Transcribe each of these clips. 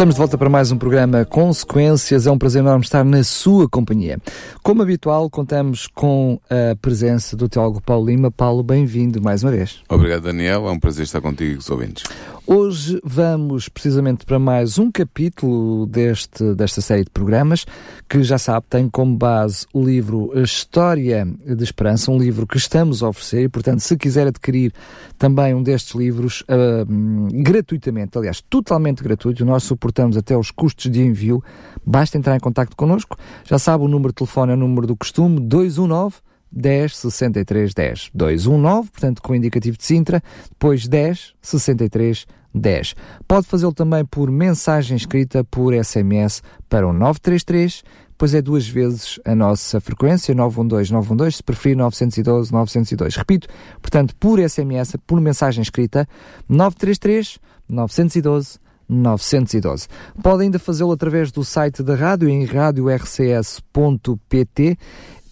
Estamos de volta para mais um programa Consequências. É um prazer enorme estar na sua companhia. Como habitual, contamos com a presença do teólogo Paulo Lima. Paulo, bem-vindo mais uma vez. Obrigado, Daniel. É um prazer estar contigo e com os ouvintes. Hoje vamos precisamente para mais um capítulo deste, desta série de programas, que já sabe, tem como base o livro História de Esperança, um livro que estamos a oferecer, e portanto, se quiser adquirir também um destes livros uh, gratuitamente, aliás, totalmente gratuito, nós suportamos até os custos de envio, basta entrar em contato connosco, já sabe o número de telefone é o número do costume, 219 10 63 10 219, portanto com o indicativo de Sintra, depois 10 63 10. Pode fazê-lo também por mensagem escrita por SMS para o 933, pois é duas vezes a nossa frequência, 912 912, se preferir 912 902. Repito, portanto, por SMS, por mensagem escrita, 933 912 912. Pode ainda fazê-lo através do site da rádio em radiorcs.pt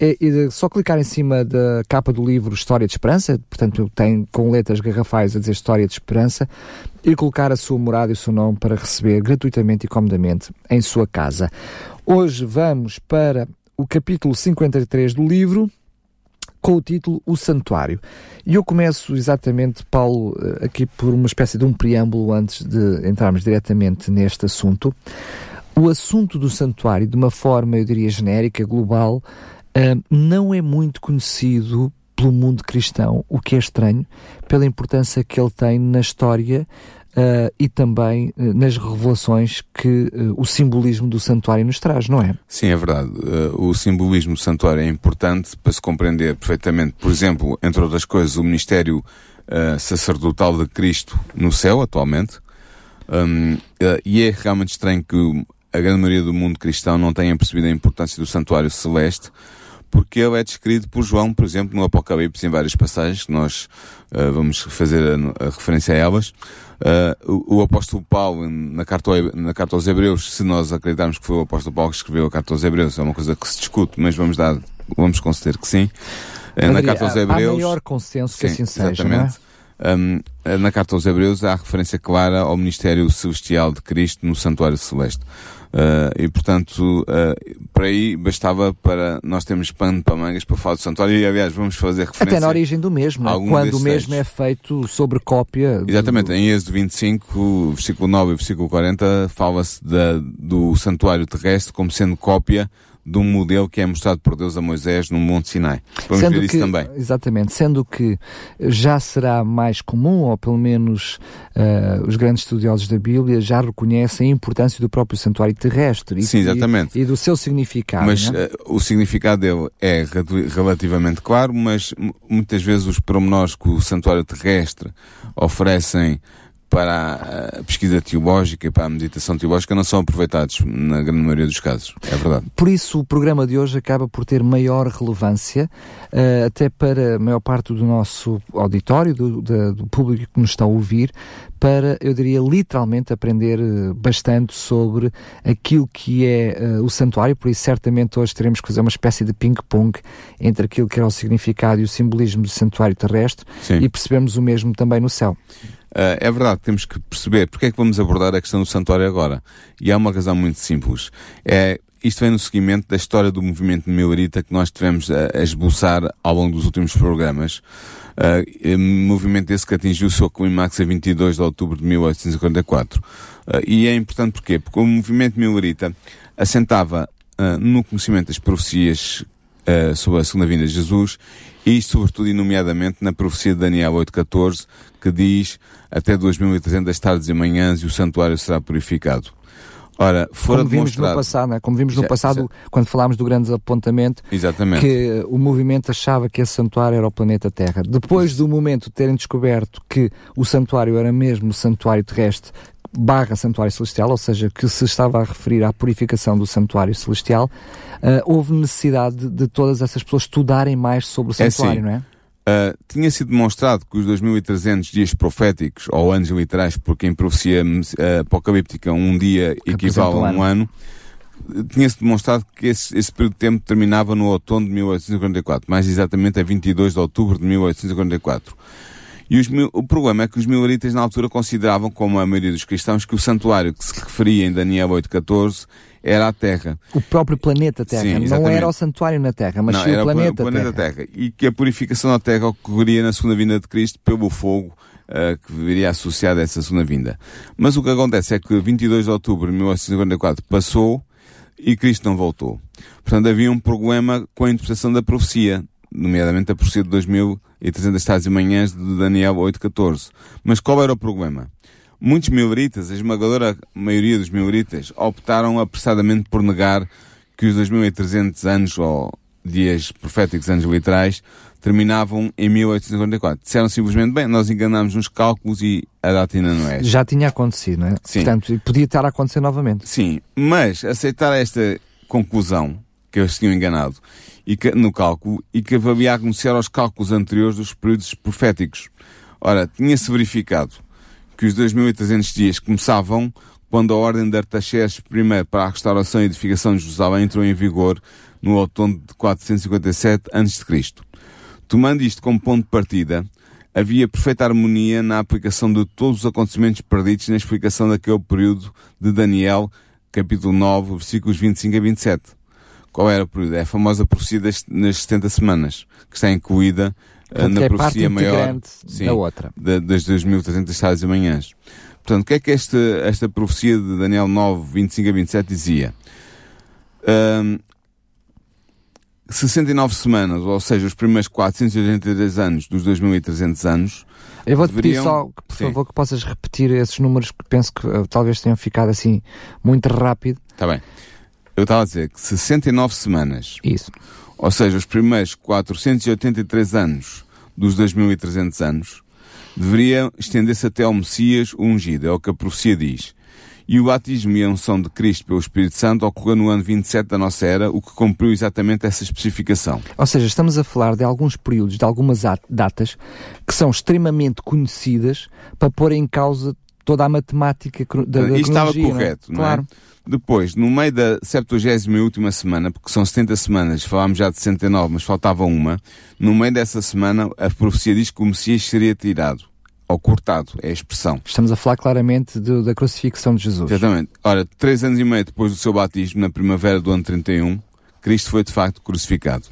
é, é, só clicar em cima da capa do livro História de Esperança, portanto tem com letras garrafais a dizer História de Esperança, e colocar a sua morada e o seu nome para receber gratuitamente e comodamente em sua casa. Hoje vamos para o capítulo 53 do livro, com o título O Santuário. E eu começo exatamente, Paulo, eh, aqui por uma espécie de um preâmbulo antes de entrarmos diretamente neste assunto. O assunto do santuário, de uma forma, eu diria, genérica, global, uh, não é muito conhecido pelo mundo cristão, o que é estranho, pela importância que ele tem na história Uh, e também uh, nas revelações que uh, o simbolismo do santuário nos traz, não é? Sim, é verdade. o simbolismo do santuário é importante para se compreender perfeitamente, por exemplo, entre outras coisas, o ministério sacerdotal de Cristo no céu, atualmente. Um, e é realmente estranho que a grande maioria do mundo cristão não tenha percebido a importância do santuário celeste, porque ele é descrito por João, por exemplo, no Apocalipse, em várias passagens, que nós uh, vamos fazer a, a, referência a elas. Uh, o, o, apóstolo Paulo, na carta, na carta aos Hebreus, se nós acreditarmos que foi o apóstolo Paulo que escreveu a carta aos Hebreus, é uma coisa que se discute, mas vamos dar, vamos conceder que sim. Uh, na carta aos Hebreus. Há maior consenso que sim, assim seja, exatamente. É? Um, na carta aos Hebreus há referência clara ao ministério celestial de Cristo no santuário celeste. Uh, e portanto, uh, por aí bastava para nós termos pano para mangas para falar do santuário e aliás vamos fazer referência. Até na origem do mesmo, é? quando o mesmo é feito sobre cópia. Exatamente, do... em Êxodo 25, versículo 9 e versículo 40, fala-se do santuário terrestre como sendo cópia de um modelo que é mostrado por Deus a Moisés no Monte Sinai. Vamos sendo ver isso também. Exatamente, sendo que já será mais comum, ou pelo menos uh, os grandes estudiosos da Bíblia já reconhecem a importância do próprio santuário terrestre Sim, exatamente. E, e do seu significado. Mas uh, o significado dele é relativamente claro, mas muitas vezes os pormenores que o santuário terrestre oferecem para a pesquisa teológica, para a meditação teológica, não são aproveitados na grande maioria dos casos. É verdade. Por isso, o programa de hoje acaba por ter maior relevância, uh, até para a maior parte do nosso auditório, do, do, do, público que nos está a ouvir, para, eu diria, literalmente aprender eh, bastante sobre aquilo que é uh, o santuário. Por isso, certamente, hoje teremos que fazer uma espécie de ping-pong entre aquilo que era o significado e o simbolismo do santuário terrestre Sim. e percebemos o mesmo também no céu. Uh, é verdade, temos que perceber porque é que vamos abordar a questão do santuário agora. E há uma razão muito simples. É, isto vem no seguimento da história do movimento milarita que nós tivemos a, a esboçar ao longo dos últimos programas. Uh, movimento esse que atingiu o seu clímax a 22 de outubro de 1844. Uh, e é importante porquê? Porque o movimento milarita assentava uh, no conhecimento das profecias uh, sobre a segunda vinda de Jesus e sobretudo e nomeadamente na profecia de Daniel 8.14 que diz até 2300 tardes e manhãs e o santuário será purificado. Ora, fora Como vimos no passado, né? Como vimos no passado, quando falámos do grande apontamento, Exatamente. que o movimento achava que esse santuário era o planeta Terra. Depois do momento de terem descoberto que o santuário era mesmo o santuário terrestre barra santuário celestial, ou seja, que se estava a referir à purificação do santuário celestial, uh, houve necessidade de, de, todas essas pessoas estudarem mais sobre o santuário, é assim, não é? Uh, tinha sido demonstrado que os 2300 dias proféticos, ou anos literais, porque em profecia uh, apocalíptica um dia equivale a um ano, tinha-se demonstrado que esse, esse, período de tempo terminava no outono de 1844, mais exatamente a 22 de outubro de 1844. E o problema é que os milaritas na altura consideravam, como a maioria dos cristãos, que o santuário que se referia em Daniel 8.14 era a Terra. O próprio planeta Terra. Sim, não era o santuário na Terra, mas não, sim o planeta, o planeta Terra. Terra. E que a purificação da Terra ocorreria na segunda vinda de Cristo pelo fogo uh, que viria associado a essa segunda vinda. Mas o que acontece é que 22 de outubro de 1854 passou e Cristo não voltou. Portanto, havia um problema com a interpretação da profecia, nomeadamente a profecia de 2300 tardes e manhãs de Daniel 8.14. Mas qual era o problema? Muitos mileritas, a esmagadora maioria dos mileritas, optaram apressadamente por negar que os 2300 anos, ou dias proféticos anos literais, terminavam em 1854. Disseram simplesmente, bem, nós enganámos nos cálculos e a data ainda não é. Já tinha acontecido, não é? Sim. Portanto, podia estar a acontecer novamente. Sim, mas aceitar esta conclusão, que eles tinham enganado, e que, no cálculo, e que havia a anunciar aos cálculos anteriores dos períodos proféticos. Ora, tinha-se verificado que os 2.300 dias começavam quando a ordem de Artaxerxes I para a restauração e edificação de Jerusalém entrou em vigor no outono de 457 a.C. Tomando isto como ponto de partida, havia perfeita harmonia na aplicação de todos os acontecimentos perdidos na explicação daquele período de Daniel, capítulo 9, versículos 25 a 27. Qual era o período? É a famosa profecia das, nas 70 semanas, que está incluída uh, na é profecia maior sim, da outra. Da, das 2.300 sábados e manhãs. Portanto, o que é que esta, esta profecia de Daniel 9, 25 a 27 dizia? 69 semanas, ou seja, os primeiros 483 anos dos 2.300 anos. Eu vou-te deveriam... pedir só, por Sim. favor, que possas repetir esses números que penso que uh, talvez tenham ficado assim muito rápido. Está bem. Eu estava a dizer que 69 semanas. Isso. Ou seja, os primeiros 483 anos dos 2.300 anos deveriam estender-se até ao Messias ungido, é o que a profecia diz e o batismo e a unção de Cristo pelo Espírito Santo ocorreu no ano 27 da nossa era, o que cumpriu exatamente essa especificação. Ou seja, estamos a falar de alguns períodos, de algumas datas que são extremamente conhecidas para pôr em causa toda a matemática da, da Isto estava correto, não é? Claro. Depois, no meio da 70 e última semana, porque são 70 semanas, falámos já de 69, mas faltava uma, no meio dessa semana a profecia diz que o Messias seria tirado ou cortado, é a expressão. Estamos a falar claramente de, da crucifixão de Jesus. Exatamente. Ora, três anos e meio depois do seu batismo, na primavera do ano 31, Cristo foi de facto crucificado.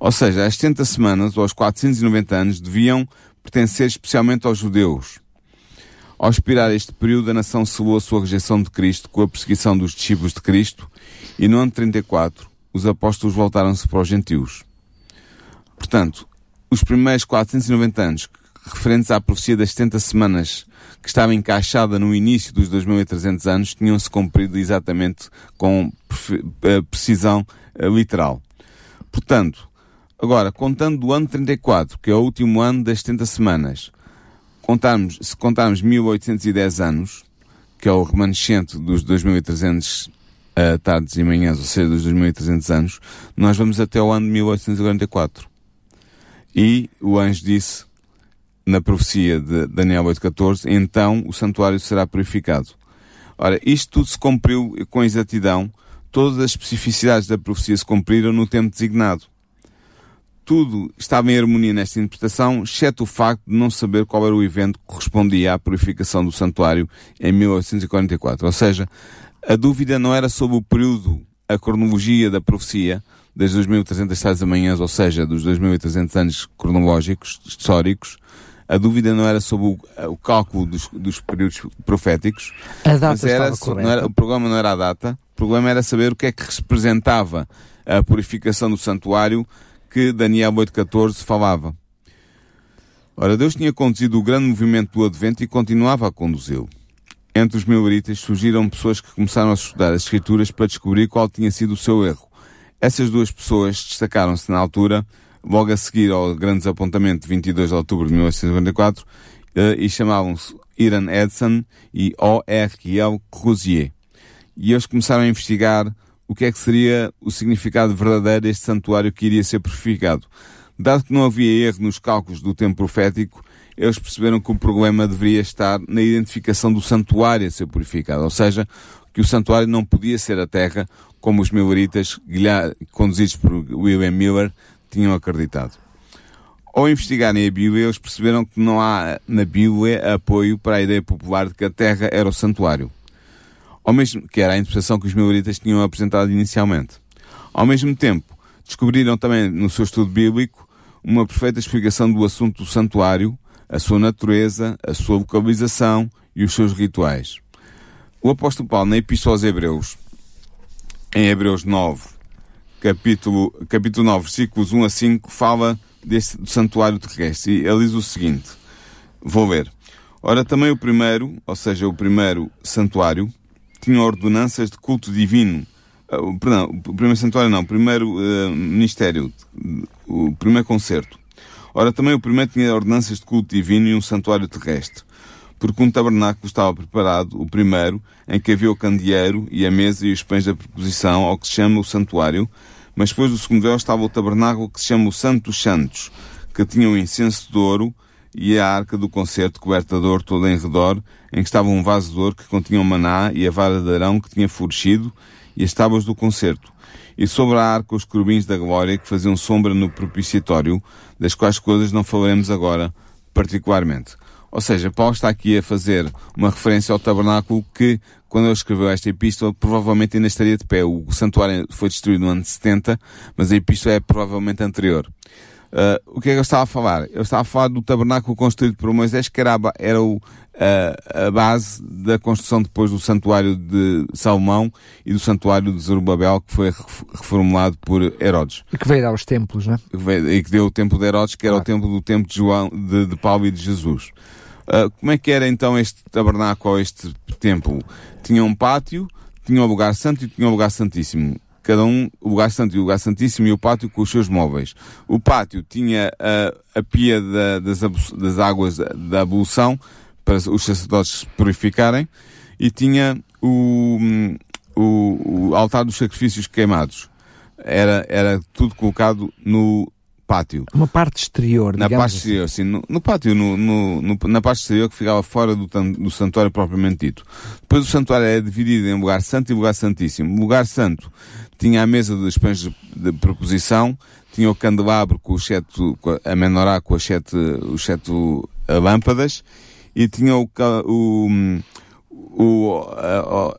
Ou seja, as 70 semanas, ou aos 490 anos, deviam pertencer especialmente aos judeus. Ao expirar este período, a nação selou a sua rejeição de Cristo com a perseguição dos discípulos de Cristo, e no ano 34, os apóstolos voltaram-se para os gentios. Portanto, os primeiros 490 anos referentes à profecia das 70 semanas que estava encaixada no início dos 2300 anos tinham-se cumprido exatamente com eh, precisão eh, literal. Portanto, agora, contando do ano 34, que é o último ano das 70 semanas, contarmos, se contarmos 1810 anos, que é o remanescente dos 2300 uh, eh, tardes e manhãs, ou seja, dos 2300 anos, nós vamos até o ano de 1844. E o anjo disse, na profecia de Daniel 8.14, então o santuário será purificado. Ora, isto tudo se cumpriu com exatidão, todas as especificidades da profecia se cumpriram no tempo designado. Tudo estava em harmonia nesta interpretação, exceto o facto de não saber qual era o evento que correspondia à purificação do santuário em 1844. Ou seja, a dúvida não era sobre o período, a cronologia da profecia, das 2.300 tais amanhãs, ou seja, dos 2.300 anos cronológicos, históricos, a dúvida não era sobre o, o cálculo dos, dos, períodos proféticos. A data mas era, era, o problema não era a data, o problema era saber o que é que representava a purificação do santuário que Daniel 8.14 falava. Ora, Deus tinha conduzido o grande movimento do Advento e continuava a conduzi-lo. Entre os mileritas surgiram pessoas que começaram a estudar as Escrituras para descobrir qual tinha sido o seu erro. Essas duas pessoas destacaram-se na altura logo a seguir ao grande desapontamento de 22 de outubro de 1854, eh, e chamavam-se Iran Edson e O.R.L. Crozier. E eles começaram a investigar o que é que seria o significado verdadeiro deste santuário que iria ser purificado. Dado que não havia erro nos cálculos do tempo profético, eles perceberam que o problema deveria estar na identificação do santuário a ser purificado, ou seja, que o santuário não podia ser a terra como os mileritas, conduzidos por William Miller, tinham acreditado. Ao investigarem a Bíblia, eles perceberam que não há na Bíblia apoio para a ideia popular de que a terra era o santuário. Ao mesmo, que era a interpretação que os mileritas tinham apresentado inicialmente. Ao mesmo tempo, descobriram também no seu estudo bíblico uma perfeita explicação do assunto do santuário, a sua natureza, a sua localização e os seus rituais. O apóstolo Paulo, na Epístola aos Hebreus, em Hebreus 9, capítulo, capítulo 9, versículos 1 a 5, fala deste do santuário terrestre. E ele diz o seguinte: Vou ver. Ora, também o primeiro, ou seja, o primeiro santuário, tinha ordenanças de culto divino. Uh, perdão, o primeiro santuário não, o primeiro uh, ministério, o primeiro concerto. Ora, também o primeiro tinha ordenanças de culto divino e um santuário terrestre. Porque um tabernáculo estava preparado, o primeiro, em que havia o candeeiro e a mesa e os pães da preposição, ao que se chama o santuário, mas depois do segundo véu estava o tabernáculo que se chama o Santo dos Santos, que tinha um incenso de ouro e a arca do concerto coberta de ouro toda em redor, em que estava um vaso de ouro que continha o maná e a vara de arão que tinha florescido e as tábuas do concerto. E sobre a arca os querubins da glória que faziam sombra no propiciatório, das quais coisas não falaremos agora particularmente. Ou seja, Paulo está aqui a fazer uma referência ao tabernáculo que, quando ele escreveu esta epístola, provavelmente ainda estaria de pé. O santuário foi destruído no ano 70, mas a epístola é provavelmente anterior. Uh, o que é que eu estava a falar? Eu estava a falar do tabernáculo construído por Moisés, que era, a, era o, a, a, base da construção depois do santuário de Salomão e do santuário de Zorobabel, que foi reformulado por Herodes. E que veio dar os templos, né? E que deu o templo de Herodes, que era claro. o templo do templo de João, de, de Paulo e de Jesus. Uh, como é que era então este tabernáculo, este templo? Tinha um pátio, tinha um lugar santo e tinha um lugar santíssimo. Cada um, o lugar santo e o lugar santíssimo e o pátio com os seus móveis. O pátio tinha a, a pia da, das, das águas da ablução para os sacerdotes se purificarem e tinha o, o, o altar dos sacrifícios queimados. Era, era tudo colocado no pátio. Uma parte exterior, Na parte exterior, assim. sim. No, no pátio, no, no, na parte exterior que ficava fora do, do santuário propriamente dito. Depois o santuário é dividido em lugar santo e lugar santíssimo. O lugar santo tinha a mesa dos pães de, de proposição, tinha o candelabro com, os sete, a menorá com as sete, os sete lâmpadas, e tinha o, o, o, o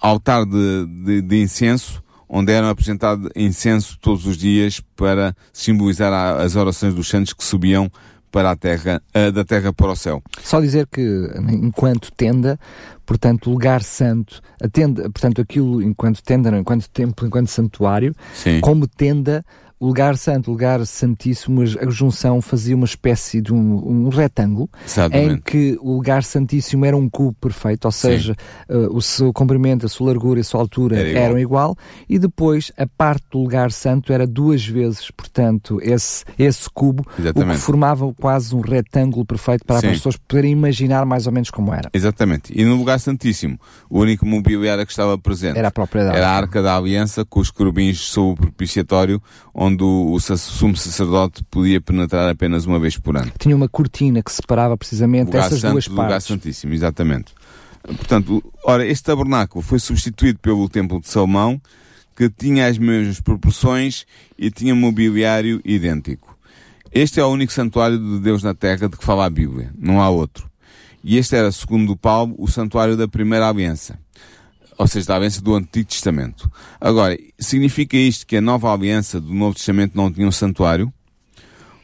altar de, de, de incenso, onde era apresentado incenso todos os dias para simbolizar as orações dos santos que subiam para a terra, da terra para o céu. Só dizer que enquanto tenda, portanto, lugar santo, a tenda, portanto, aquilo enquanto tenda, enquanto templo, enquanto santuário, Sim. como tenda, lugar santo, lugar santíssimo, a junção fazia uma espécie de um, um retângulo Exatamente. em que o lugar santíssimo era um cubo perfeito, ou seja, uh, o seu comprimento, a sua largura e a sua altura era eram igual, e depois a parte do lugar santo era duas vezes, portanto, esse, esse cubo, Exatamente. o que formava quase um retângulo perfeito para Sim. as pessoas poderem imaginar mais ou menos como era. Exatamente. E no lugar santíssimo, o único mobiliário que estava presente era a própria Era a Arca da Aliança com os querubins sob o propiciatório, onde onde o, sumo sacerdote podia penetrar apenas uma vez por ano. Tinha uma cortina que separava precisamente essas santo, duas partes. Lugar Santíssimo, exatamente. Portanto, ora, este tabernáculo foi substituído pelo Templo de Salomão, que tinha as mesmas proporções e tinha mobiliário idêntico. Este é o único santuário de Deus na Terra de que fala a Bíblia, não há outro. E este era, segundo Paulo, o santuário da primeira aliança ou seja, da aliança do Antigo Testamento. Agora, significa isto que a nova aliança do Novo Testamento não tinha um santuário?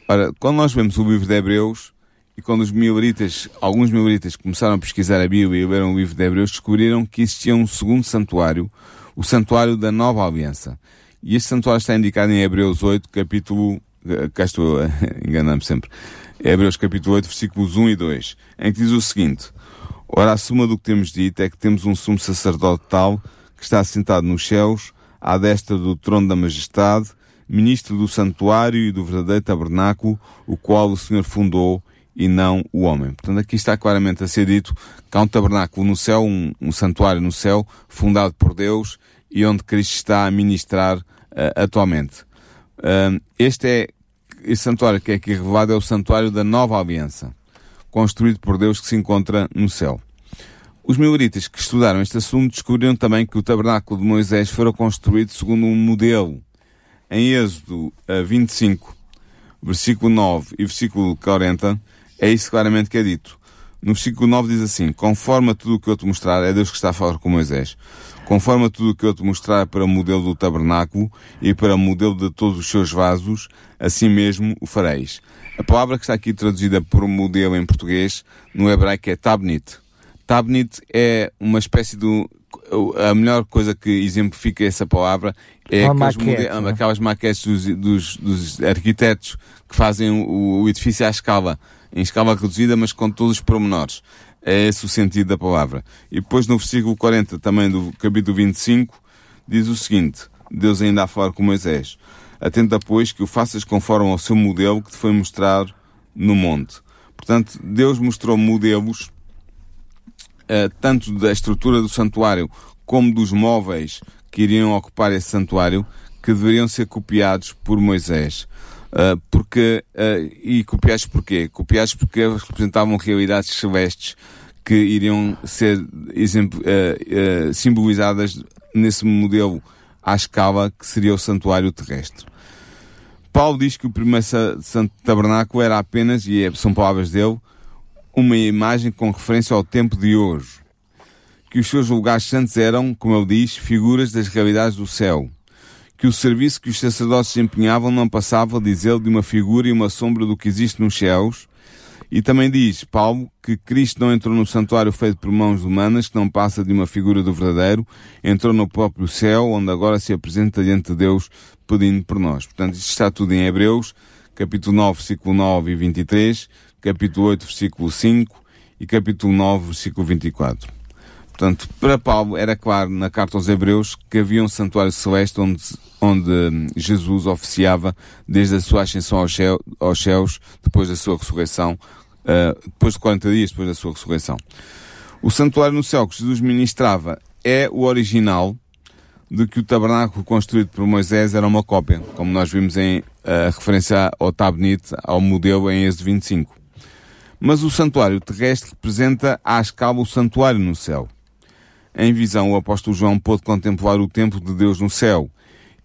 Ora, quando nós vemos o livro de Hebreus, e quando os mileritas, alguns mileritas começaram a pesquisar a Bíblia e leram o livro de Hebreus, descobriram que existia um segundo santuário, o santuário da nova aliança. E este santuário está indicado em Hebreus 8, capítulo, eh, cá estou enganando-me sempre, Hebreus capítulo 8, versículos 1 e 2, em que diz o seguinte, Ora, a suma do que temos dito é que temos um sumo sacerdote tal que está assentado nos céus, à destra do trono da majestade, ministro do santuário e do verdadeiro tabernáculo, o qual o Senhor fundou e não o homem. Portanto, aqui está claramente a ser dito que há um tabernáculo no céu, um, um santuário no céu, fundado por Deus e onde Cristo está a ministrar uh, atualmente. Uh, este é, esse santuário que é aqui revelado é o santuário da nova aliança construído por Deus que se encontra no céu. Os mileritas que estudaram este assunto descobriram também que o tabernáculo de Moisés fora construído segundo um modelo. Em Êxodo 25, versículo 9 e versículo 40, é isso claramente que é dito. No versículo 9 diz assim, conforme a tudo o que eu te mostrar, é Deus que está a falar com Moisés, conforme a tudo o que eu te mostrar para o modelo do tabernáculo e para o modelo de todos os seus vasos, assim mesmo o fareis. A palavra que está aqui traduzida por modelo em português, no hebraico é tabnit. Tabnit é uma espécie de... A melhor coisa que exemplifica essa palavra é aquelas, maquete, né? aquelas maquetes dos, dos, dos, arquitetos que fazem o, o edifício à escala em escala reduzida, mas com todos os pormenores. É esse o sentido da palavra. E depois no versículo 40, também do capítulo 25, diz o seguinte, Deus ainda a falar com Moisés. Atenta, pois, que o faças conforme ao seu modelo que te foi mostrado no monte. Portanto, Deus mostrou modelos, uh, tanto da estrutura do santuário como dos móveis que iriam ocupar esse santuário, que deveriam ser copiados por Moisés. Uh, porque, uh, e copiados porquê? Copiados porque representavam realidades celestes que iriam ser simbolizadas nesse modelo à escala que seria o santuário terrestre. Paulo diz que o primeiro santo tabernáculo era apenas, e é, são palavras dele, uma imagem com referência ao tempo de hoje. Que os seus lugares santos eram, como ele diz, figuras das realidades do céu que o serviço que os sacerdotes desempenhavam não passava, diz ele, de uma figura e uma sombra do que existe nos céus. E também diz Paulo que Cristo não entrou no santuário feito por mãos humanas, que não passa de uma figura do verdadeiro, entrou no próprio céu, onde agora se apresenta diante de Deus pedindo por nós. Portanto, isto está tudo em Hebreus, capítulo 9, versículo 9 e 23, capítulo 8, versículo 5 e capítulo 9, versículo 24. Portanto, para Paulo era claro na carta aos Hebreus que havia um santuário celeste onde, onde hum, Jesus oficiava desde a sua ascensão aos, céu, aos céus, depois da sua ressurreição, uh, depois de 40 dias depois da sua ressurreição. O santuário no céu que Jesus ministrava é o original de que o tabernáculo construído por Moisés era uma cópia, como nós vimos em uh, referência ao Tabnit, ao modelo em Êxodo 25. Mas o santuário terrestre representa à escala o santuário no céu. Em visão, o apóstolo João pôde contemplar o templo de Deus no céu.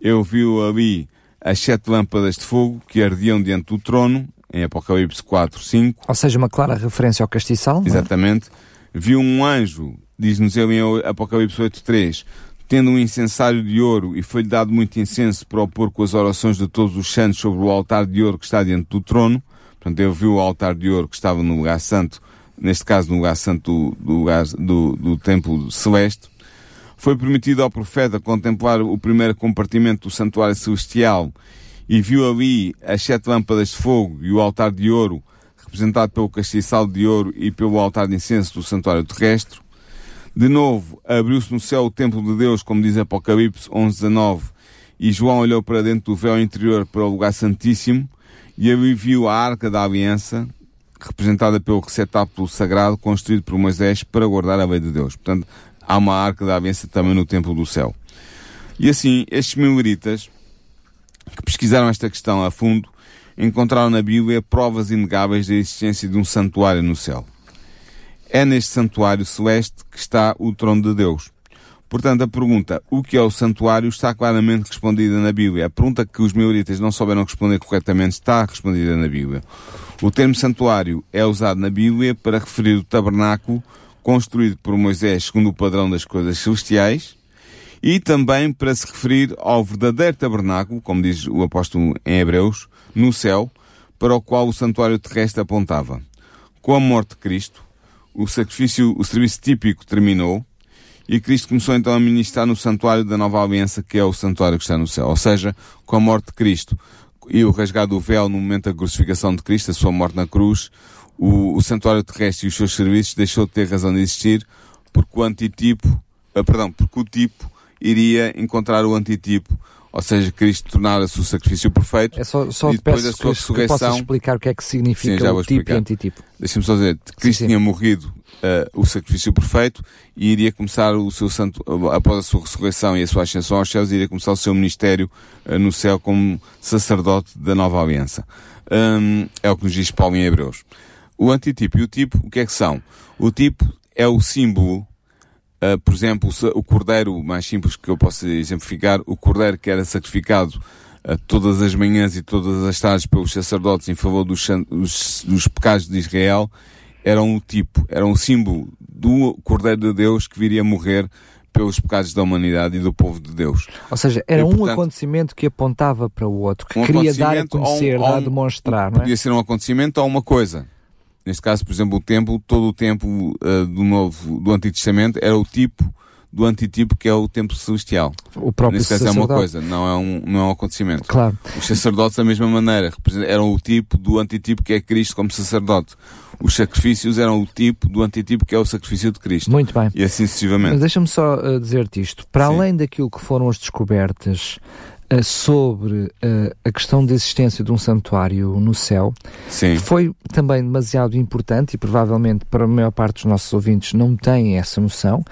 Eu vi ali as sete lâmpadas de fogo que ardiam diante do trono, em Apocalipse 4, 5. Ou seja, uma clara referência ao castiçal. É? Exatamente. É? Vi um anjo, diz-nos ele em Apocalipse 8, 3, tendo um incensário de ouro, e foi-lhe dado muito incenso para opor com as orações de todos os santos sobre o altar de ouro que está diante do trono. Portanto, ele viu o altar de ouro que estava no lugar santo neste caso no lugar santo do, do, lugar, do, do templo celeste, foi permitido ao profeta contemplar o primeiro compartimento do santuário celestial e viu ali as sete lâmpadas de fogo e o altar de ouro, representado pelo castiçal de ouro e pelo altar de incenso do santuário terrestre. De novo, abriu-se no céu o templo de Deus, como diz Apocalipse 11:19, e João olhou para dentro do véu interior para o lugar santíssimo, e ali viu a arca da aliança, representada pelo receptáculo sagrado construído por Moisés para guardar a lei de Deus. Portanto, há uma arca da aliança também no templo do céu. E assim, estes mileritas que pesquisaram esta questão a fundo encontraram na Bíblia provas inegáveis da existência de um santuário no céu. É neste santuário celeste que está o trono de Deus. Portanto, a pergunta, o que é o santuário, está claramente respondida na Bíblia. A pergunta que os mileritas não souberam responder corretamente está respondida na Bíblia. O termo santuário é usado na Bíblia para referir o tabernáculo construído por Moisés segundo o padrão das coisas celestiais e também para se referir ao verdadeiro tabernáculo, como diz o apóstolo em Hebreus, no céu, para o qual o santuário terrestre apontava. Com a morte de Cristo, o sacrifício, o serviço típico terminou e Cristo começou então a ministrar no santuário da nova aliança, que é o santuário que está no céu. Ou seja, com a morte de Cristo, e o rasgar do véu no momento da crucificação de Cristo, a sua morte na cruz, o, o santuário terrestre e os seus serviços deixou de ter razão de existir, porque o antitipo, uh, perdão, porque o tipo iria encontrar o antitipo, ou seja, Cristo tornara-se o sacrifício perfeito. É só, só e depois da sua ressurreição. Que explicar o que é que significa sim, o tipo explicar. e antitipo. Deixa-me só dizer, Cristo sim, sim. tinha morrido uh, o sacrifício perfeito e iria começar o seu santo, após a sua ressurreição e a sua ascensão aos céus, iria começar o seu ministério uh, no céu como sacerdote da nova aliança. Um, é o que nos diz Paulo em Hebreus. O antitipo e o tipo, o que é que são? O tipo é o símbolo Uh, por exemplo, o, cordeiro, mais simples que eu posso exemplificar, o cordeiro que era sacrificado uh, todas as manhãs e todas as tardes pelos sacerdotes em favor dos, dos, dos pecados de Israel, era um tipo, era um símbolo do cordeiro de Deus que viria a morrer pelos pecados da humanidade e do povo de Deus. Ou seja, era e, um acontecimento que apontava para o outro, que um queria dar a conhecer, um, dar a demonstrar, não é? Podia ser um acontecimento ou uma coisa. Neste caso, por exemplo, o templo, todo o templo uh, do Novo, do Antigo Testamento, era o tipo do antitipo que é o templo celestial. O próprio Neste caso é uma coisa, não é um, não é um acontecimento. Claro. Os sacerdotes da mesma maneira, eram o tipo do antitipo que é Cristo como sacerdote. Os sacrifícios eram o tipo do antitipo que é o sacrifício de Cristo. Muito bem. E assim sucessivamente. Mas deixa-me só uh, dizer-te isto. Para Sim. além daquilo que foram as descobertas sobre uh, a questão da existência de um santuário no céu, Sim. foi também demasiado importante e provavelmente para a maior parte dos nossos ouvintes não têm essa noção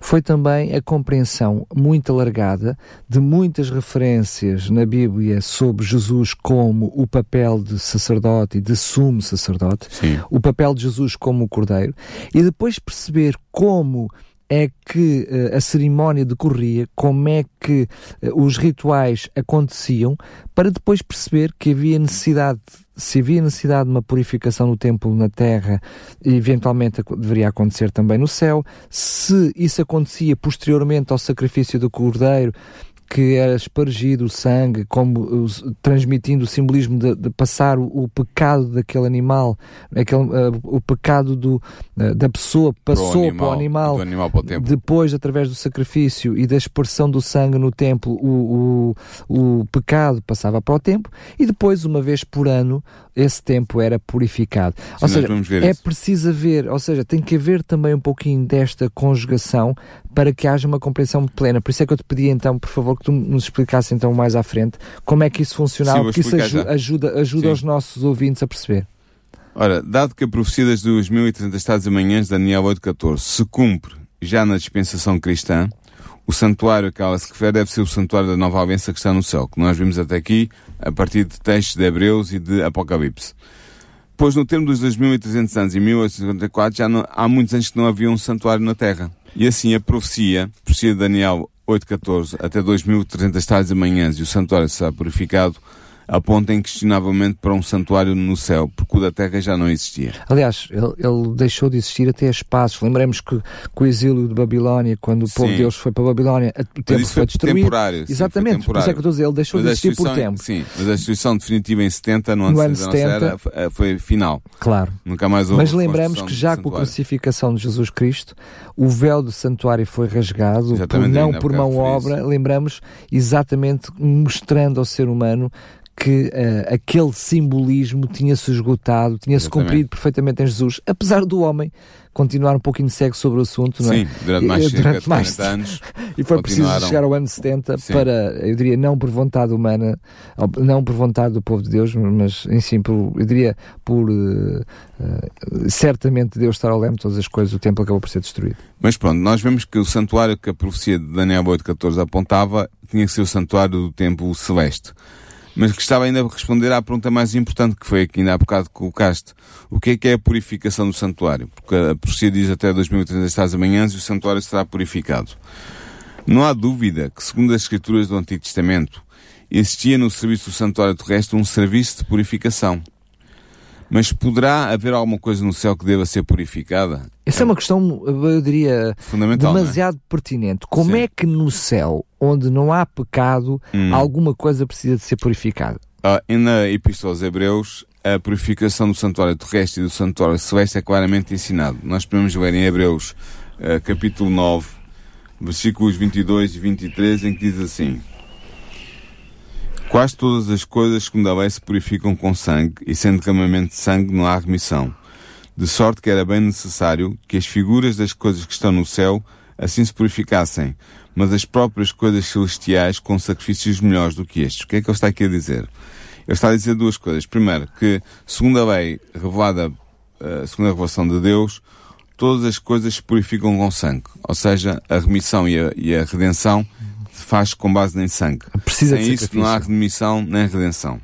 foi também a compreensão muito alargada de muitas referências na Bíblia sobre Jesus como o papel de sacerdote e de sumo sacerdote, Sim. o papel de Jesus como o cordeiro, e depois perceber como é que uh, a cerimónia decorria, como é que uh, os rituais aconteciam, para depois perceber que havia necessidade, se havia necessidade de uma purificação no templo na terra, eventualmente deveria acontecer também no céu, se isso acontecia posteriormente ao sacrifício do cordeiro, que era espargido o sangue, como transmitindo o simbolismo de, de passar o, o, pecado daquele animal, aquele, uh, o pecado do, uh, da pessoa passou para o animal, para o animal para o depois através do sacrifício e da expressão do sangue no templo, o, o, o pecado passava para o templo e depois, uma vez por ano, esse tempo era purificado. Sim, ou seja, é isso. preciso haver, ou seja, tem que haver também um pouquinho desta conjugação para que haja uma compreensão plena. Por isso é que eu te pedi então, por favor, que tu nos explicasse então mais à frente como é que isso funcionava, porque isso ajuda, ajuda, ajuda os nossos ouvintes a perceber. Ora, dado que a profecia das 2.300 estados e manhãs, Daniel 8.14, se cumpre já na dispensação cristã, o santuário a que ela se refere deve ser o santuário da nova aliança que está no céu, que nós vimos até aqui a partir de textos de Hebreus e de Apocalipse. Pois no termo dos 2.300 anos, em 1854, já não, há muitos anos que não havia um santuário na Terra. E assim a profecia, profecia de Daniel 8.14, até 2.300 tardes e manhãs e o santuário será purificado, aponta inquestionavelmente para um santuário no céu, porque o da terra já não existia. Aliás, ele, ele deixou de existir até a espaços. Lembremos que com o exílio de Babilónia, quando o povo de Deus foi para a Babilónia, o templo foi, foi destruído. Temporário, Exatamente, sim, temporário. por isso é que eu estou a dizer, ele deixou mas de existir por tempo. Sim, mas a destruição definitiva em 70, no, no ano 70, era, eh, foi final. Claro. Nunca mais houve Mas lembramos que já com a crucificação de Jesus Cristo, o véu do santuário foi rasgado, por, não por mão obra, lembramos exatamente mostrando ao ser humano que uh, aquele simbolismo tinha-se esgotado, tinha-se cumprido perfeitamente em Jesus, apesar do homem continuar um pouquinho cego sobre o assunto, não é? Sim, durante mais, e, durante mais anos. e foi preciso chegar ao ano 70 sim. para, eu diria, não por vontade humana, não por vontade do povo de Deus, mas em sim, por, eu diria, por uh, uh, certamente Deus estar ao leme de todas as coisas, o templo acabou por ser destruído. Mas pronto, nós vemos que o santuário que a profecia de Daniel 8.14 apontava tinha que ser o santuário do templo celeste mas que estava ainda a responder à pergunta mais importante que foi aqui ainda há bocado colocaste. O que é que é a purificação do santuário? Porque a profecia diz até 2030 estás amanhã e o santuário será purificado. Não há dúvida que, segundo as escrituras do Antigo Testamento, existia no serviço do santuário terrestre um serviço de purificação. Mas poderá haver alguma coisa no céu que deva ser purificada? Essa é uma questão, eu diria, é? demasiado é? pertinente. Como Sim. é que no céu, onde não há pecado, hum. alguma coisa precisa de ser purificada? Ah, e na Epístola aos Hebreus, a purificação do santuário terrestre e do santuário celeste é claramente ensinado. Nós podemos ver em Hebreus, uh, capítulo 9, versículos 22 e 23, em que diz assim... Quase todas as coisas, segundo a lei, se purificam com sangue, e sem derramamento de sangue não há remissão. De sorte que era bem necessário que as figuras das coisas que estão no céu assim se purificassem, mas as próprias coisas celestiais com sacrifícios melhores do que estes. O que é que ele está aqui a dizer? Ele está a dizer duas coisas. Primeiro, que, segundo a lei revelada, uh, segundo a revelação de Deus, todas as coisas se purificam com sangue. Ou seja, a remissão e a, e a redenção faz com base em sangue. Precisa Sem isso não há remissão nem redenção.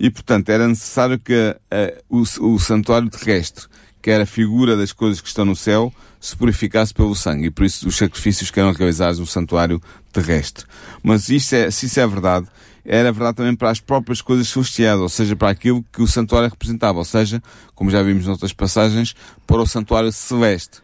E, portanto, era necessário que uh, o, o santuário terrestre, que era a figura das coisas que estão no céu, se purificasse pelo sangue, e por isso os sacrifícios que eram realizados no santuário terrestre. Mas isto é, se isso é verdade, era verdade também para as próprias coisas celestiais, ou seja, para aquilo que o santuário representava, ou seja, como já vimos noutras passagens, para o santuário celeste,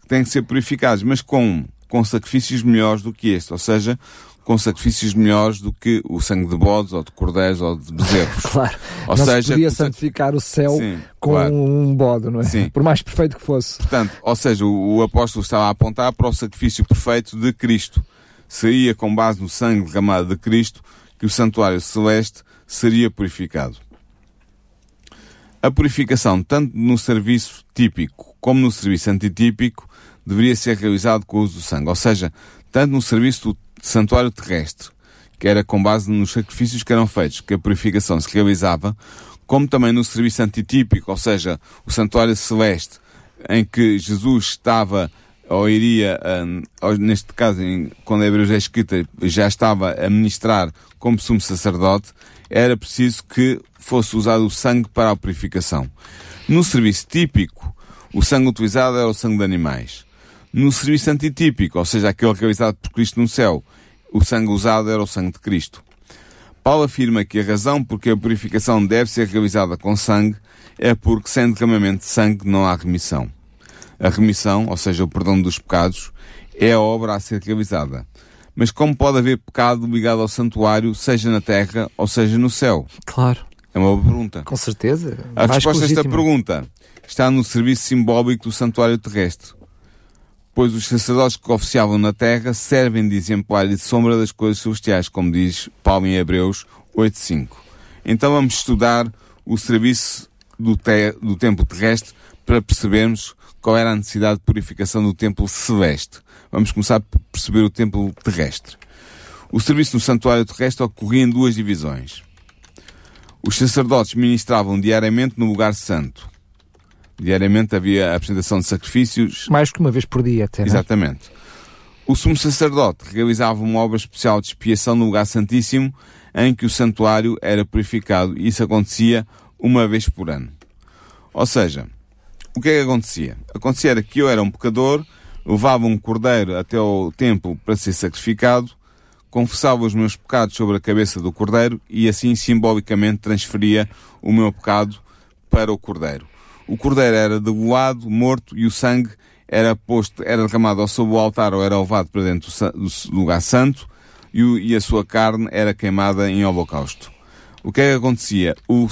que tem que ser purificados, mas com, com sacrifícios melhores do que este, ou seja, com sacrifícios melhores do que o sangue de bodes, ou de cordeiros, ou de bezerros. claro. Ou não seja, se podia santificar o céu sim, com claro. um bode, não é? Sim. Por mais perfeito que fosse. Portanto, ou seja, o, o apóstolo estava a apontar para o sacrifício perfeito de Cristo. Seria com base no sangue derramado de Cristo que o santuário celeste seria purificado. A purificação, tanto no serviço típico como no serviço antitípico, deveria ser realizado com o uso do sangue. Ou seja, tanto no serviço do santuário terrestre, que era com base nos sacrifícios que eram feitos, que a purificação se realizava, como também no serviço antitípico, ou seja, o santuário celeste, em que Jesus estava ou iria, ou neste caso, quando a Hebreus é escrita, já estava a ministrar como sumo sacerdote, era preciso que fosse usado o sangue para a purificação. No serviço típico, o sangue utilizado era o sangue de animais. No serviço antitípico, ou seja, aquele realizado por Cristo no céu, o sangue usado era o sangue de Cristo. Paulo afirma que a razão por que a purificação deve ser realizada com sangue é porque sem derramamento de sangue não há remissão. A remissão, ou seja, o perdão dos pecados, é a obra a ser realizada. Mas como pode haver pecado ligado ao santuário, seja na terra ou seja no céu? Claro. É uma boa pergunta. Com certeza. A resposta a esta pergunta está no serviço simbólico do santuário terrestre pois os sacerdotes que oficiavam na terra servem de exemplar e de sombra das coisas celestiais, como diz Paulo em Hebreus 8.5. Então vamos estudar o serviço do, te do templo terrestre para percebermos qual era a necessidade de purificação do templo celeste. Vamos começar por perceber o templo terrestre. O serviço no santuário terrestre ocorria em duas divisões. Os sacerdotes ministravam diariamente no lugar santo, Diariamente havia a apresentação de sacrifícios. Mais que uma vez por dia, até. É? Exatamente. O sumo sacerdote realizava uma obra especial de expiação no lugar santíssimo, em que o santuário era purificado, e isso acontecia uma vez por ano. Ou seja, o que é que acontecia? Acontecia era que eu era um pecador, levava um cordeiro até ao templo para ser sacrificado, confessava os meus pecados sobre a cabeça do cordeiro e assim simbolicamente transferia o meu pecado para o cordeiro o cordeiro era degolado, morto e o sangue era posto, era derramado ao sob o altar ou era levado para dentro do lugar santo e, o, e, a sua carne era queimada em holocausto. O que é que acontecia? O,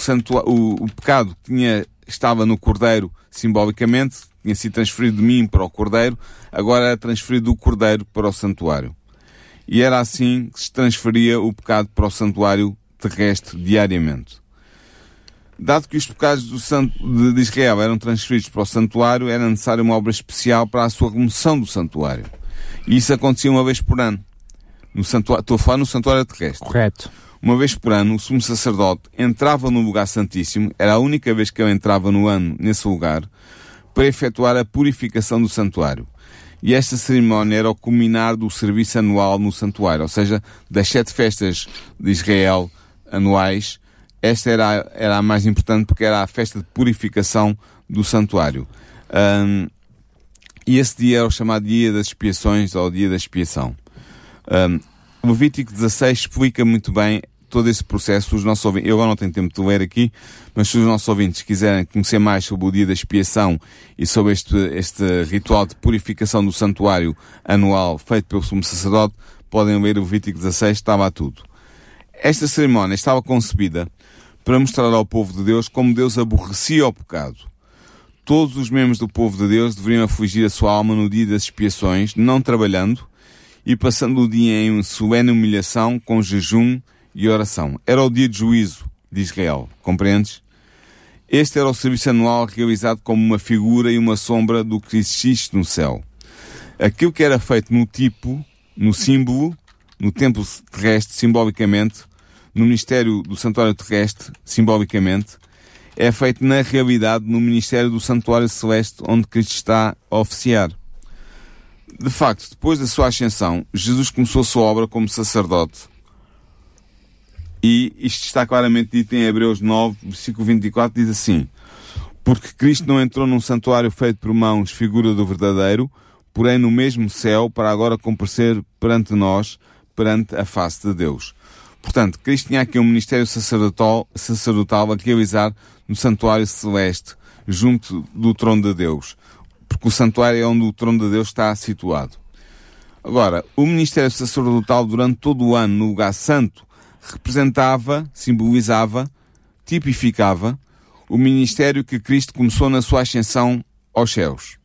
o, o pecado que tinha, estava no cordeiro simbolicamente, tinha sido transferido de mim para o cordeiro, agora era transferido do cordeiro para o santuário. E era assim que se transferia o pecado para o santuário terrestre diariamente. Dado que os pecados do santo de Israel eram transferidos para o santuário, era necessária uma obra especial para a sua remoção do santuário. E isso acontecia uma vez por ano. No santuário, estou a falar no santuário terrestre. Correto. Uma vez por ano, o sumo sacerdote entrava no lugar santíssimo, era a única vez que ele entrava no ano nesse lugar, para efetuar a purificação do santuário. E esta cerimónia era o culminar do serviço anual no santuário, ou seja, das sete festas de Israel anuais, esta era, era a mais importante porque era a festa de purificação do santuário. Um, e esse dia era o chamado Dia das Expiações ou Dia da Expiação. Um, Levítico 16 explica muito bem todo esse processo. Os nossos ouvintes, eu agora não tenho tempo de ler aqui, mas se os nossos ouvintes quiserem conhecer mais sobre o dia da expiação e sobre este, este ritual de purificação do santuário anual feito pelo sumo sacerdote, podem ler o Levítico 16, estava tudo. Esta cerimónia estava concebida para mostrar ao povo de Deus como Deus aborrecia o pecado. Todos os membros do povo de Deus deveriam afligir a sua alma no dia das expiações, não trabalhando, e passando o dia em solene humilhação, com jejum e oração. Era o dia de juízo de Israel, compreendes? Este era o serviço anual realizado como uma figura e uma sombra do que existe no céu. Aquilo que era feito no tipo, no símbolo, no templo terrestre, simbolicamente, no Ministério do Santuário Terrestre, simbolicamente, é feito na realidade no Ministério do Santuário Celeste, onde Cristo está a oficiar. De facto, depois da sua ascensão, Jesus começou a sua obra como sacerdote. E isto está claramente dito em Hebreus 9, versículo 24, diz assim: Porque Cristo não entrou num santuário feito por mãos, figura do verdadeiro, porém no mesmo céu, para agora comparecer perante nós, perante a face de Deus. Portanto, Cristo tinha aqui um ministério sacerdotal, sacerdotal a realizar no santuário celeste, junto do trono de Deus. Porque o santuário é onde o trono de Deus está situado. Agora, o ministério sacerdotal durante todo o ano no lugar santo representava, simbolizava, tipificava o ministério que Cristo começou na sua ascensão aos céus.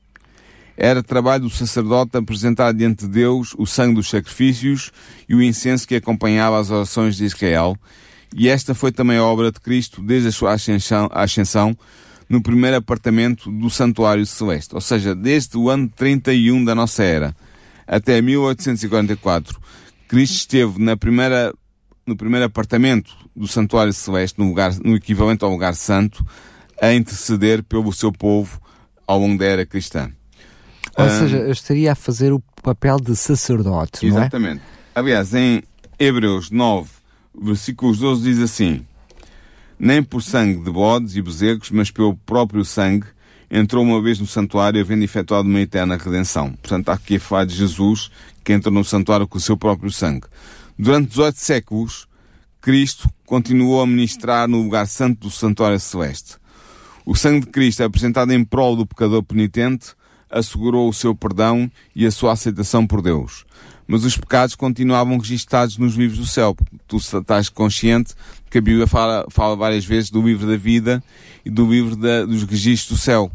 Era trabalho do sacerdote apresentar diante de Deus o sangue dos sacrifícios e o incenso que acompanhava as orações de Israel, e esta foi também a obra de Cristo desde a sua ascensão, ascensão no primeiro apartamento do Santuário Celeste, ou seja, desde o ano 31 da nossa era até 1844. Cristo esteve na primeira, no primeiro apartamento do Santuário Celeste, no, lugar, no equivalente ao lugar santo, a interceder pelo seu povo ao longo da era cristã. Ou um, seja, estaria a fazer o papel de sacerdote, não é? Exatamente. Aliás, em Hebreus 9, versículos 12 diz assim: Nem por sangue de bodes e bezerros, mas pelo próprio sangue, entrou uma vez no santuário, havendo efetuado uma eterna redenção. Portanto, há aqui a falar de Jesus, que entra no santuário com o seu próprio sangue. Durante 18 séculos, Cristo continuou a ministrar no lugar santo do santuário celeste. O sangue de Cristo, apresentado em prol do pecador penitente, assegurou o seu perdão e a sua aceitação por Deus. Mas os pecados continuavam registados nos livros do céu. Tu estás consciente que a Bíblia fala, fala várias vezes do livro da vida e do livro da, dos registros do céu.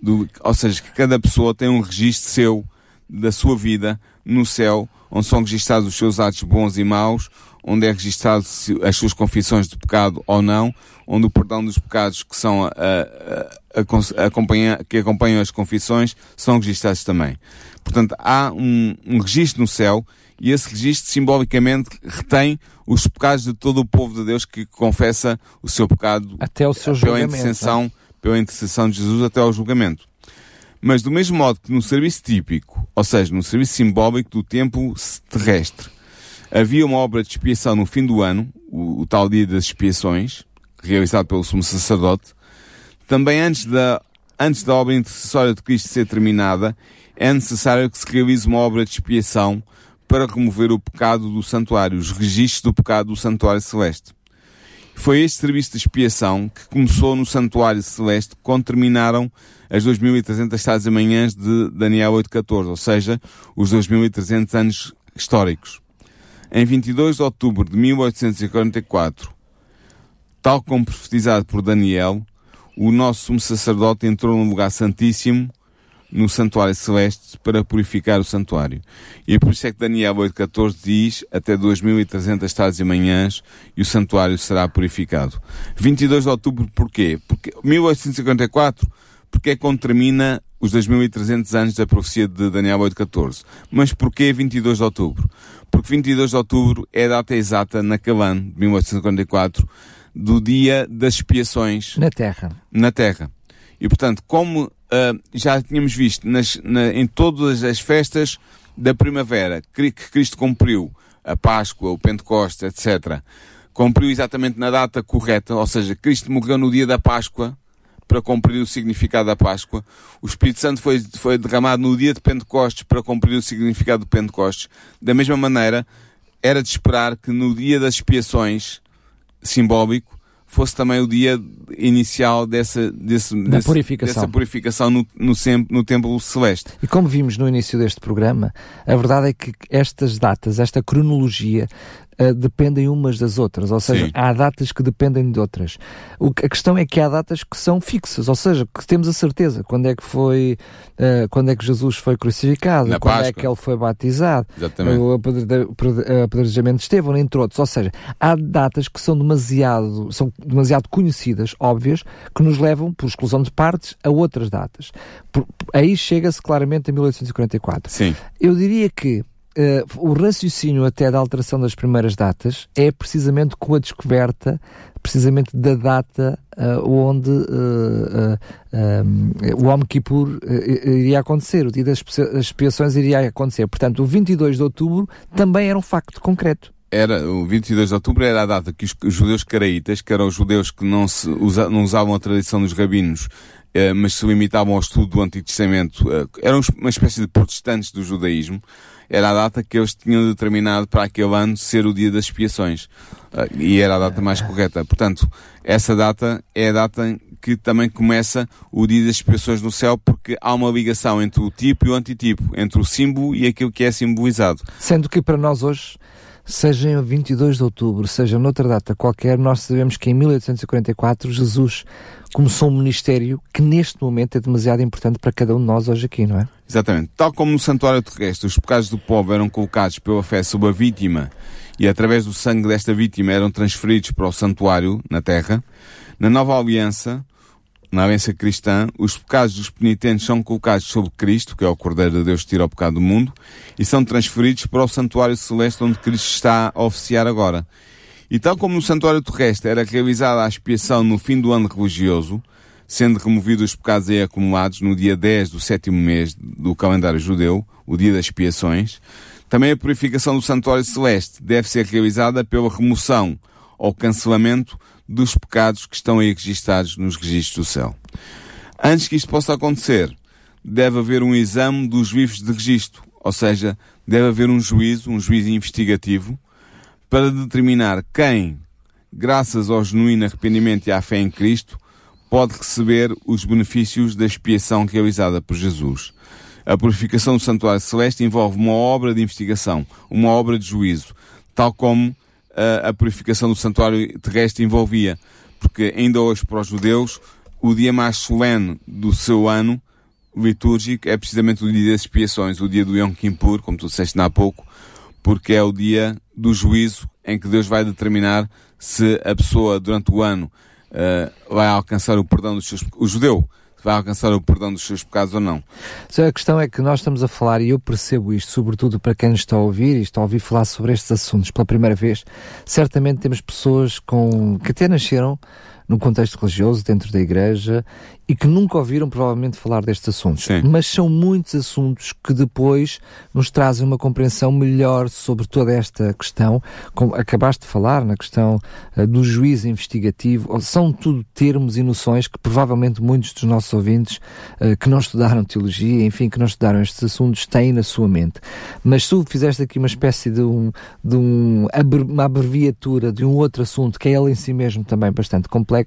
Do, ou seja, que cada pessoa tem um registro seu da sua vida no céu, onde são registados os seus atos bons e maus, onde é registado as suas confissões de pecado ou não, onde o perdão dos pecados que são a, a, a, acompanha, que acompanham as confissões são registados também. Portanto, há um, um registro no céu e esse registro simbolicamente retém os pecados de todo o povo de Deus que confessa o seu pecado até o seu pela intercessão, é? pela intercessão de Jesus até ao julgamento. Mas do mesmo modo que no serviço típico, ou seja, no serviço simbólico do tempo terrestre, havia uma obra de expiação no fim do ano, o, o tal dia das expiações, realizado pelo sumo sacerdote, também antes da, antes da obra intercessória de Cristo ser terminada, é necessário que se realize uma obra de expiação para remover o pecado do santuário, os registros do pecado do santuário celeste. Foi este serviço de expiação que começou no santuário celeste quando terminaram as 2300 tardes e manhãs de Daniel 8.14, ou seja, os 2300 anos históricos. Em 22 de outubro de 1844, tal como profetizado por Daniel, o nosso sumo sacerdote entrou no lugar santíssimo no santuário celeste para purificar o santuário. E por isso é que Daniel 8.14 diz até 2.300 tardes e manhãs e o santuário será purificado. 22 de outubro porquê? Porque 1854 porque é quando termina os 2.300 anos da profecia de Daniel 8.14. Mas porquê 22 de outubro? Porque 22 de outubro é a data exata naquele ano, de 1854, do dia das expiações. Na Terra. Na Terra. E portanto, como uh, já tínhamos visto nas, na, em todas as festas da primavera que Cristo cumpriu a Páscoa, o Pentecostes, etc., cumpriu exatamente na data correta, ou seja, Cristo morreu no dia da Páscoa para cumprir o significado da Páscoa. O Espírito Santo foi, foi derramado no dia de Pentecostes para cumprir o significado do Pentecostes. Da mesma maneira, era de esperar que no dia das expiações, simbólico, fosse também o dia inicial dessa, desse, desse, purificação. dessa purificação no, no, no Templo Celeste. E como vimos no início deste programa, a verdade é que estas datas, esta cronologia, uh, dependem umas das outras, ou seja, Sim. há datas que dependem de outras. O, a questão é que há datas que são fixas, ou seja, que temos a certeza quando é que foi, uh, quando é que Jesus foi crucificado, Na quando Páscoa. é que ele foi batizado, Exatamente. o apedrejamento de Estevão, entre outros. Ou seja, há datas que são demasiado, são demasiado conhecidas, óbvias, que nos levam, por exclusão de partes, a outras datas. Por, aí chega-se claramente a 1844. Sim. Eu diria que o raciocínio até da alteração das primeiras datas é precisamente com a descoberta precisamente da data uh, onde uh, o Yom Kippur iria acontecer, o dia das expiações iria acontecer. Portanto, o 22 de outubro também era um facto concreto era, o 22 de outubro era a data que os, judeus caraítas, que eram os judeus que não, se usa, não usavam a tradição dos rabinos, uh, mas se limitavam ao estudo do Antigo Testamento, uh, eram uma espécie de protestantes do judaísmo, era a data que eles tinham determinado para aquele ano ser o dia das expiações. Uh, e era a data mais correta. Portanto, essa data é a data que também começa o dia das expiações no céu, porque há uma ligação entre o tipo e o antitipo, entre o símbolo e aquilo que é simbolizado. Sendo que para nós hoje, seja em 22 de outubro, seja noutra data qualquer, nós sabemos que em 1844 Jesus começou um ministério que neste momento é demasiado importante para cada um de nós hoje aqui, não é? Exatamente. Tal como no santuário terrestre, os pecados do povo eram colocados pela fé sobre a vítima e através do sangue desta vítima eram transferidos para o santuário na terra, na nova aliança, na aliança cristã, os pecados dos penitentes são colocados sobre Cristo, que é o Cordeiro de Deus que tira o pecado do mundo, e são transferidos para o santuário celeste onde Cristo está a oficiar agora. E tal como no santuário terrestre era realizada a expiação no fim do ano religioso, sendo removidos os pecados aí acumulados no dia 10 do sétimo mês do calendário judeu, o dia das expiações, também a purificação do santuário celeste deve ser realizada pela remoção ou cancelamento dos pecados que estão aí registados nos registros do céu. Antes que isto possa acontecer, deve haver um exame dos vivos de registro, ou seja, deve haver um juízo, um juízo investigativo, para determinar quem, graças ao genuíno arrependimento e à fé em Cristo, pode receber os benefícios da expiação realizada por Jesus. A purificação do santuário celeste envolve uma obra de investigação, uma obra de juízo, tal como a, purificação do santuário terrestre envolvia. Porque ainda hoje, para os judeus, o dia mais solene do seu ano litúrgico é precisamente o dia das expiações, o dia do Yom Kippur, como tu disseste há pouco, porque é o dia do juízo em que Deus vai determinar se a pessoa durante o ano uh, vai alcançar o perdão dos seus o judeu vai alcançar o perdão dos seus pecados ou não. Só a questão é que nós estamos a falar, e eu percebo isto, sobretudo para quem nos está a ouvir e está a ouvir falar sobre estes assuntos pela primeira vez, certamente temos pessoas com que até nasceram no contexto religioso, dentro da igreja, e que nunca ouviram provavelmente falar destes assuntos. Sim. Mas são muitos assuntos que depois nos trazem uma compreensão melhor sobre toda esta questão, como acabaste de falar na questão uh, do juízo investigativo, são tudo termos e noções que provavelmente muitos dos nossos ouvintes uh, que não estudaram teologia, enfim, que não estudaram estes assuntos, têm na sua mente. Mas tu fizeste aqui uma espécie de, um, de um, uma abreviatura de um outro assunto que é ele em si mesmo também bastante complexo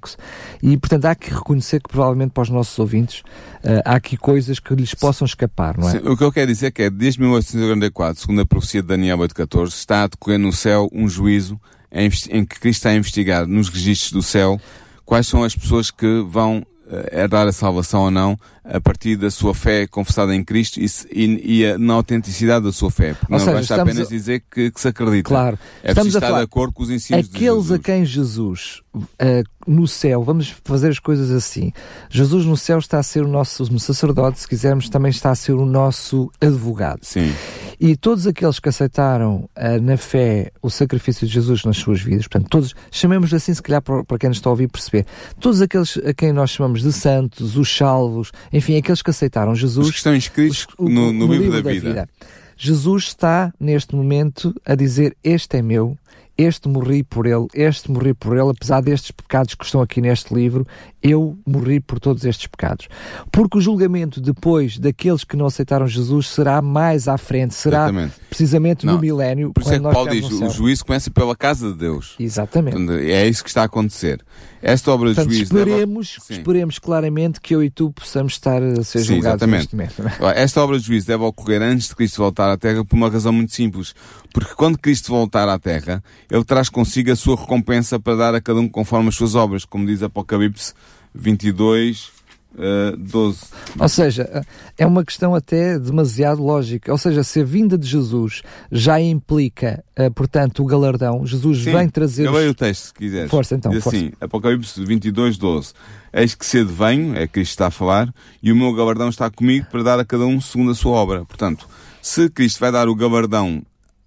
e, portanto, há que reconhecer que provavelmente para os nossos ouvintes, uh, há aqui coisas que lhes possam escapar, não é? Sim, o que eu quero dizer é que é, desde 1844, segundo a profecia de Daniel 8.14, está a decorrer no céu um juízo em, em que Cristo está a investigar nos registros do céu quais são as pessoas que vão herdar a salvação ou não a partir da sua fé confessada em Cristo e, e, e na autenticidade da sua fé. Porque Ou não seja, basta apenas a- dizer que, que se acredita. Claro. É Estamos preciso estar falar- de acordo com os ensinos de Aqueles Jesus. a quem Jesus, eh, no céu, vamos fazer as coisas assim. Jesus no céu está a ser o nosso sacerdote, se quisermos, também está a ser o nosso advogado. Sim. E todos aqueles que aceitaram eh, na fé o sacrifício de Jesus nas suas vidas, portanto, todos, chamemos assim, se calhar, para, para quem nos está a ouvir perceber, todos aqueles a quem nós chamamos de santos, os salvos, enfim, aqueles que aceitaram Jesus. Os que estão inscritos os- o- no, no livro, da, vida. Jesus está, neste momento, a dizer: Este é meu, este morri por ele, este morri por ele, apesar destes pecados que estão aqui neste livro, eu morri por todos estes pecados. Porque o julgamento depois daqueles que não aceitaram Jesus será mais à frente, será Exatamente. precisamente Não, no milénio. Por isso é que Paulo diz, o juízo começa pela casa de Deus. Exatamente. É isso que está a acontecer. Esta obra de juízo... esperemos, Sim. esperemos claramente que eu e tu possamos estar a ser Sim, julgados exatamente. neste momento. Ora, Esta obra de juízo deve ocorrer antes de Cristo voltar à Terra por uma razão muito simples. Porque quando Cristo voltar à Terra, Ele traz consigo a sua recompensa para dar a cada um conforme as suas obras, como diz Apocalipse 22, eh, 12. Ou seja, é uma questão até demasiado lógica. Ou seja, se a vinda de Jesus já implica, eh, portanto, o galardão, Jesus Sim, vem trazer. Eu leio o texto, se quiseres. Força, então, Diz força. assim, Apocalipse 22, 12. Eis que cedo venho, é Cristo que está a falar, e o meu galardão está comigo para dar a cada um segundo a sua obra. Portanto, se Cristo vai dar o galardão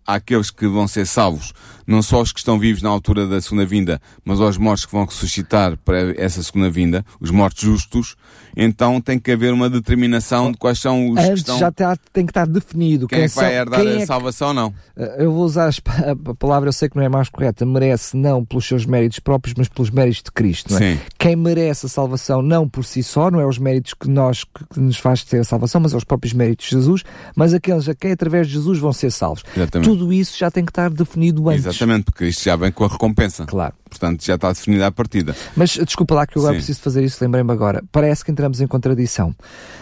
àqueles que vão ser salvos, não só os que estão vivos na altura da segunda vinda, mas aos mortos que vão ressuscitar para essa segunda vinda, os mortos justos, então tem que haver uma determinação de quais são os Antes que estão... já tá- tem que estar definido. Quem é que vai herdar quem a é que- salvação ou não? Uh, Eu vou usar a palavra, eu sei que não é mais correta, merece não pelos seus méritos próprios, mas pelos méritos de Cristo, não é? Sim. Quem merece a salvação não por si só, não é os méritos que nós que que nos faz ter a salvação, mas é os próprios méritos de Jesus, mas aqueles a quem através de Jesus vão ser salvos. Exatamente. Tudo isso já tem que estar definido antes. Exatamente, porque isto já vem com a recompensa. Claro. Portanto, já está definida a partida. Mas uh, desculpa lá que eu agora preciso fazer isso, lembrei-me agora. Parece que entramos em contradição.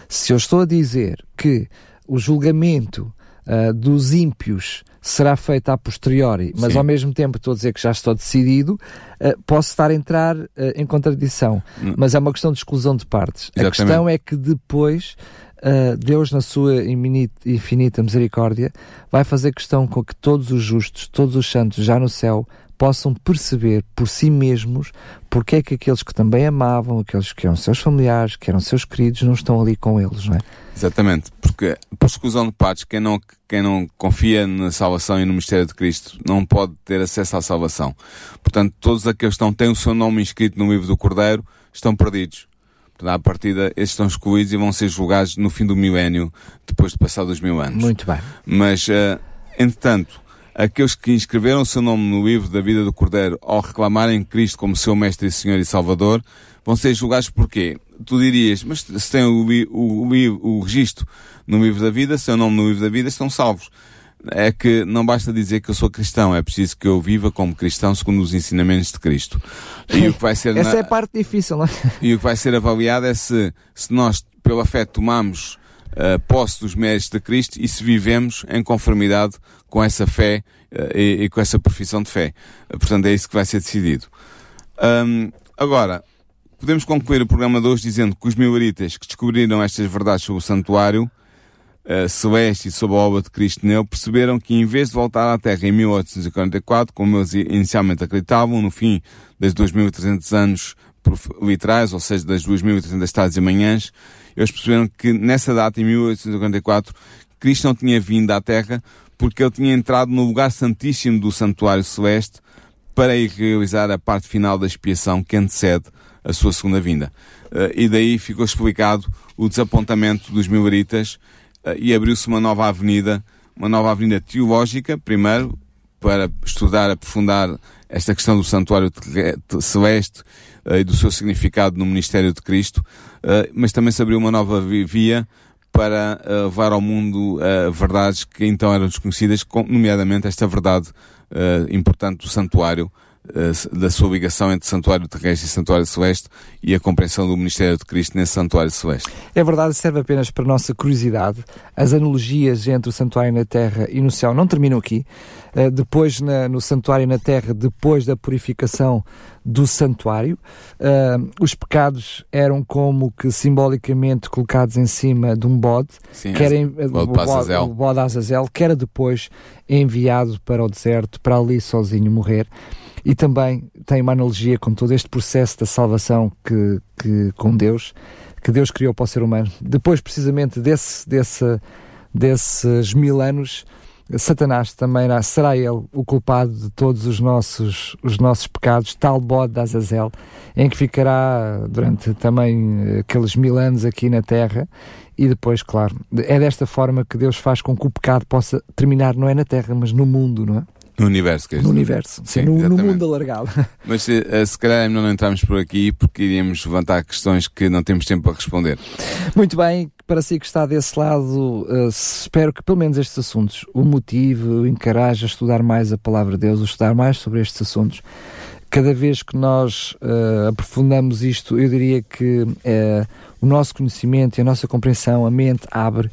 Se eu estou a dizer que o julgamento ah, dos ímpios será feito a posteriori, mas Sim. ao mesmo tempo estou a dizer que já estou decidido, ah, posso estar a entrar ah, em contradição. Mas é uma questão de exclusão de partes. A. Exatamente. questão é que depois. ah, Deus, na sua infinita misericórdia, vai fazer questão com que todos os justos, todos os santos já no céu, possam perceber por si mesmos porque é que aqueles que também amavam, aqueles que eram seus familiares, que eram seus queridos, não estão ali com eles, não é? Exatamente, porque por exclusão de partes, quem não, quem não confia na salvação e no mistério de Cristo não pode ter acesso à salvação. Portanto, todos aqueles que não têm o seu nome inscrito no livro do Cordeiro estão perdidos. Portanto, à partida, esses estão excluídos e vão ser julgados no fim do milénio, depois de passar dos mil anos. Muito bem. Mas, eh, entretanto, aqueles que inscreveram o seu nome no livro da vida do Cordeiro ao reclamarem Cristo como seu Mestre, Senhor e Salvador, vão ser julgados porquê? Tu dirias, mas se tem o, o, li- o registro no livro da vida, seu nome no livro da vida, estão salvos. É que não basta dizer que eu sou cristão, é preciso que eu viva como cristão segundo os ensinamentos de Cristo. E o que vai ser, Essa na- é a parte difícil, não é? e o que vai ser avaliado é se, se nós, pela fé, tomamos uh, posse dos méritos de Cristo e se vivemos em conformidade com essa fé uh, e, e com essa profissão de fé. Uh, portanto, é isso que vai ser decidido. Hum, agora, podemos concluir o programa de hoje dizendo que os milaritas que descobriram estas verdades sobre o santuário uh, celeste e sobre a obra de Cristo nele, perceberam que em vez de voltar à Terra em 1844, como eles inicialmente acreditavam, no fim das 2300 anos literais, ou seja, das 2300 tardes e manhãs, eles perceberam que nessa data, em 1844, Cristo não tinha vindo à Terra porque ele tinha entrado no lugar santíssimo do santuário celeste para ir realizar a parte final da expiação que antecede a sua segunda vinda. Eh, e daí ficou explicado o desapontamento dos milaritas eh, e abriu-se uma nova avenida, uma nova avenida teológica, primeiro, para estudar, aprofundar esta questão do santuário celeste eh, e do seu significado no ministério de Cristo, mas também se abriu uma nova vi- via para eh, levar ao mundo eh, verdades que então eram desconhecidas, nomeadamente esta verdade importante do santuário, da sua ligação entre santuário terrestre e santuário celeste e a compreensão do ministério de Cristo nesse santuário celeste. É verdade, serve apenas para nossa curiosidade. As analogias entre o santuário na terra e no céu não terminam aqui. Uh, depois, na- no santuário na terra, depois da purificação do santuário, uh, os pecados eram como que simbolicamente colocados em cima de um bode, Sim, que era em- bode o, bode, o bode Azazel, que era depois enviado para o deserto, para ali sozinho morrer. E também tem uma analogia com todo este processo da salvação que, que com Deus, que Deus criou para o ser humano. Depois, precisamente desse, desse, desses mil anos, Satanás também irá- será ele o culpado de todos os nossos, os nossos pecados, tal bode de Azazel, em que ficará durante também eh, aqueles mil anos aqui na Terra. E depois, claro, é desta forma que Deus faz com que o pecado possa terminar, não é na Terra, mas no mundo, não é? No universo, quer No dizer. universo, sim, Sim, no, no mundo alargado. Mas se, eh, se calhar é não entrarmos por aqui porque iríamos levantar questões que não temos tempo para responder. Muito bem, para si que está desse lado, eh, espero que pelo menos estes assuntos o motive, o encoraje a estudar mais a palavra de Deus, a estudar mais sobre estes assuntos. Cada vez que nós eh, aprofundamos isto, eu diria que eh, o nosso conhecimento e a nossa compreensão, a mente abre.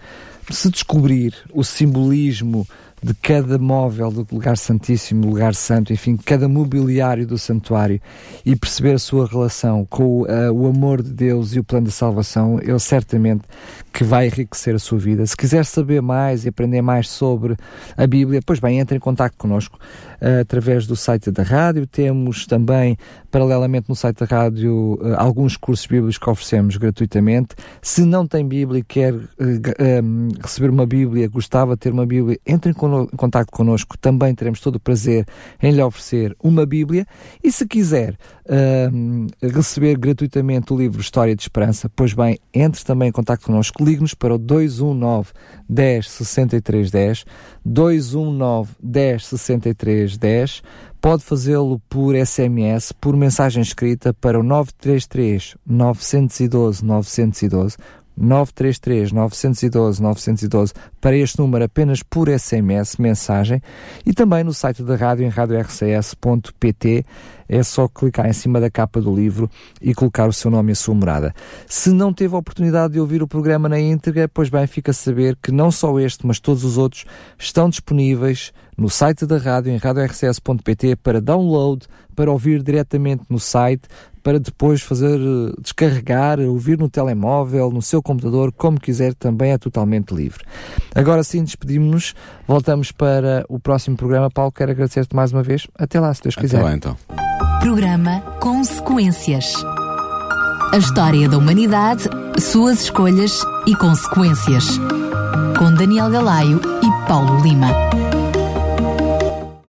Se descobrir o simbolismo de cada móvel do lugar santíssimo, lugar santo, enfim, cada mobiliário do santuário e perceber a sua relação com eh, o amor de Deus e o plano de salvação, ele certamente que vai enriquecer a sua vida. Se quiser saber mais e aprender mais sobre a Bíblia, pois bem, entre em contato connosco eh, através do site da rádio. Temos também, paralelamente no site da rádio, eh, alguns cursos bíblicos que oferecemos gratuitamente. Se não tem Bíblia e quer g- eh, receber uma Bíblia, gostava de ter uma Bíblia, entre em connosco em contato connosco, também teremos todo o prazer em lhe oferecer uma Bíblia. E se quiser uh, receber gratuitamente o livro História de Esperança, pois bem, entre também em contato connosco, ligue-nos para o 219 10 63 10, 219 10 63 10, pode fazê-lo por SMS, por mensagem escrita para o 933 912 912 933 912 912 para este número apenas por SMS, mensagem, e também no site da rádio em radiorcs.pt é só clicar em cima da capa do livro e colocar o seu nome e a sua morada. Se não teve a oportunidade de ouvir o programa na íntegra, pois bem, fica a saber que não só este, mas todos os outros estão disponíveis no site da rádio em radiorcs.pt para download, para ouvir diretamente no site, para depois fazer eh, descarregar, ouvir no telemóvel, no seu computador, como quiser, também é totalmente livre. Agora sim, despedimos-nos, voltamos para o próximo programa. Paulo, quero agradecer-te mais uma vez. Até lá, se Deus quiser. Até lá, então. Programa Consequências. A história da humanidade, suas escolhas e consequências. Com Daniel Galaio e Paulo Lima.